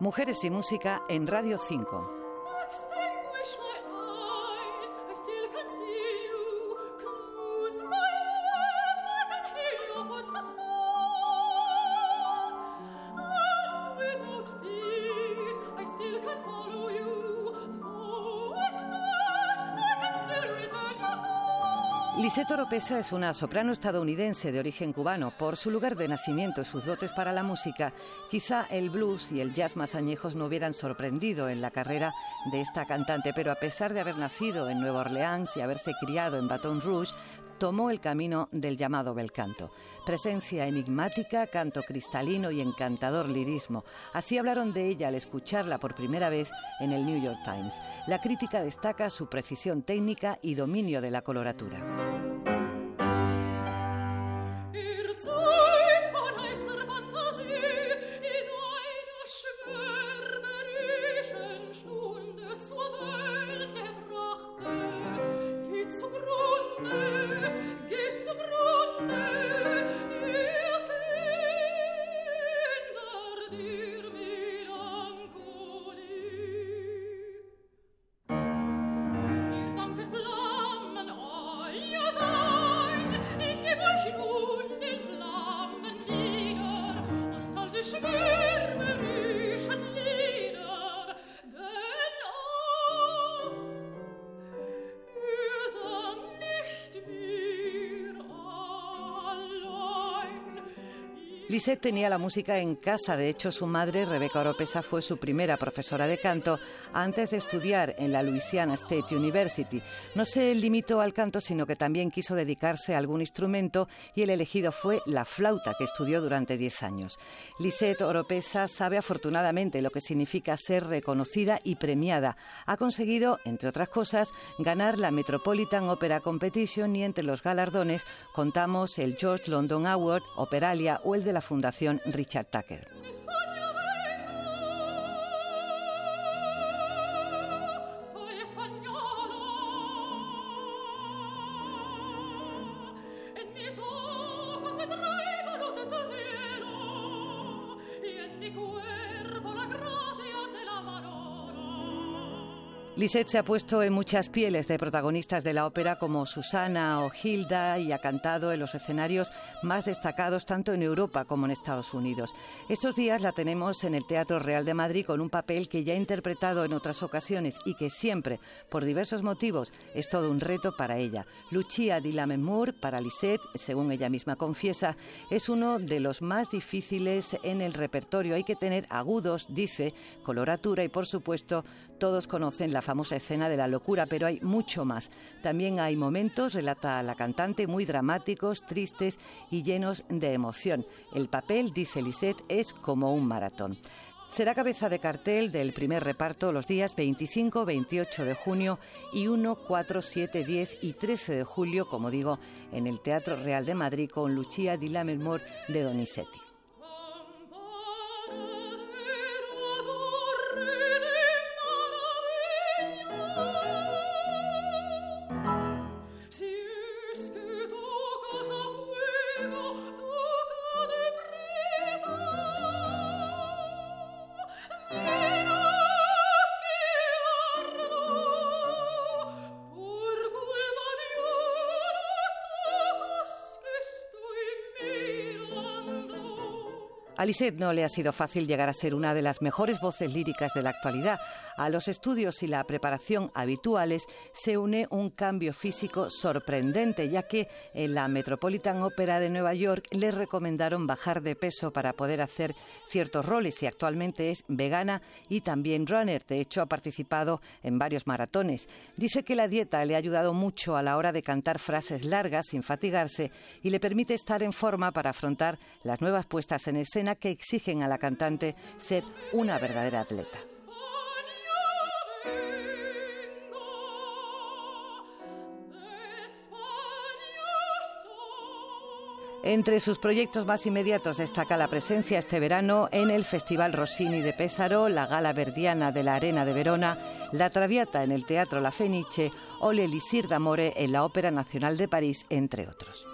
Mujeres y Música en Radio 5. Lisette Oropesa es una soprano estadounidense de origen cubano. Por su lugar de nacimiento y sus dotes para la música, quizá el blues y el jazz más añejos no hubieran sorprendido en la carrera de esta cantante, pero a pesar de haber nacido en Nueva Orleans y haberse criado en Baton Rouge, tomó el camino del llamado bel canto. Presencia enigmática, canto cristalino y encantador lirismo. Así hablaron de ella al escucharla por primera vez en el New York Times. La crítica destaca su precisión técnica y dominio de la coloratura. Lisette tenía la música en casa, de hecho su madre, Rebecca Oropesa, fue su primera profesora de canto antes de estudiar en la Louisiana State University. No se limitó al canto, sino que también quiso dedicarse a algún instrumento y el elegido fue la flauta, que estudió durante 10 años. Lisette Oropesa sabe afortunadamente lo que significa ser reconocida y premiada. Ha conseguido, entre otras cosas, ganar la Metropolitan Opera Competition y entre los galardones contamos el George London Award, Operalia o el de la Fundación Richard Tucker. Lisette se ha puesto en muchas pieles de protagonistas de la ópera como Susana o Hilda y ha cantado en los escenarios más destacados tanto en Europa como en Estados Unidos. Estos días la tenemos en el Teatro Real de Madrid con un papel que ya ha interpretado en otras ocasiones y que siempre, por diversos motivos, es todo un reto para ella. Lucia di Lammermoor para Lisette, según ella misma confiesa, es uno de los más difíciles en el repertorio. Hay que tener agudos, dice, coloratura y por supuesto todos conocen la famosa escena de la locura, pero hay mucho más. También hay momentos, relata la cantante, muy dramáticos, tristes y llenos de emoción. El papel, dice Lisette, es como un maratón. Será cabeza de cartel del primer reparto los días 25, 28 de junio y 1, 4, 7, 10 y 13 de julio, como digo, en el Teatro Real de Madrid con Lucia di Lammermoor de Donizetti. A Lisette no le ha sido fácil llegar a ser una de las mejores voces líricas de la actualidad. A los estudios y la preparación habituales se une un cambio físico sorprendente, ya que en la Metropolitan Opera de Nueva York le recomendaron bajar de peso para poder hacer ciertos roles y actualmente es vegana y también runner. De hecho, ha participado en varios maratones. Dice que la dieta le ha ayudado mucho a la hora de cantar frases largas sin fatigarse y le permite estar en forma para afrontar las nuevas puestas en escena que exigen a la cantante ser una verdadera atleta. Entre sus proyectos más inmediatos destaca la presencia este verano en el Festival Rossini de Pésaro, la Gala Verdiana de la Arena de Verona, la Traviata en el Teatro La Fenice o l'Elisir d'Amore en la Ópera Nacional de París, entre otros.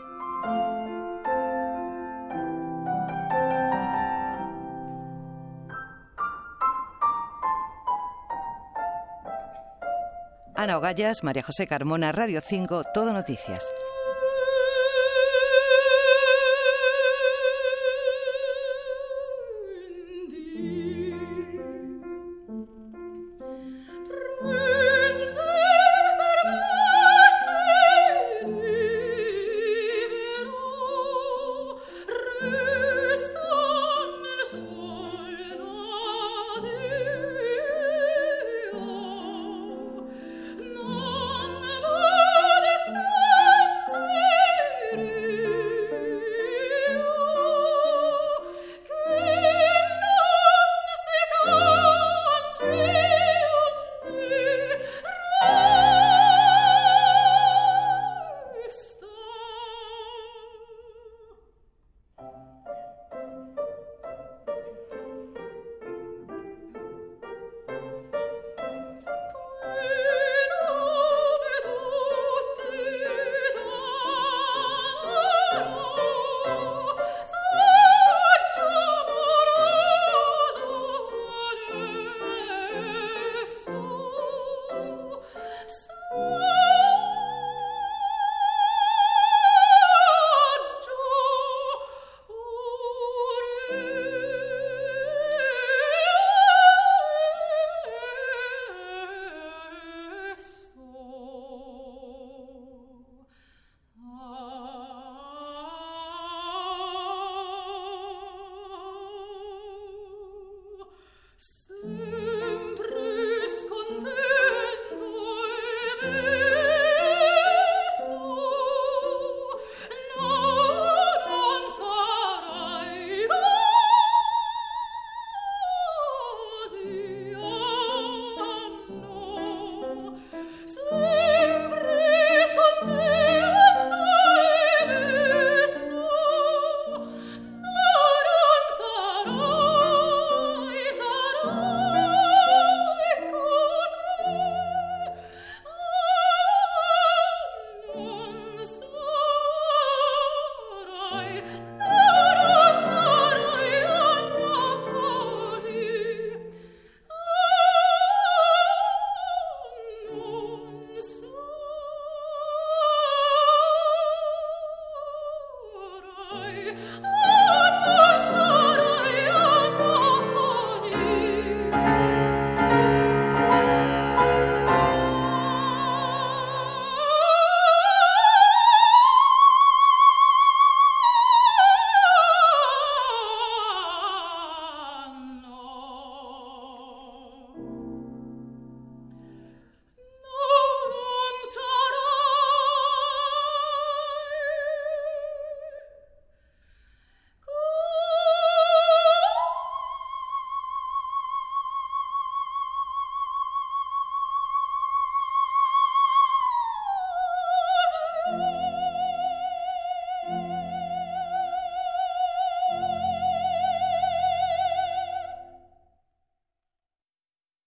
Ana Ogallas, María José Carmona, Radio 5, Todo Noticias.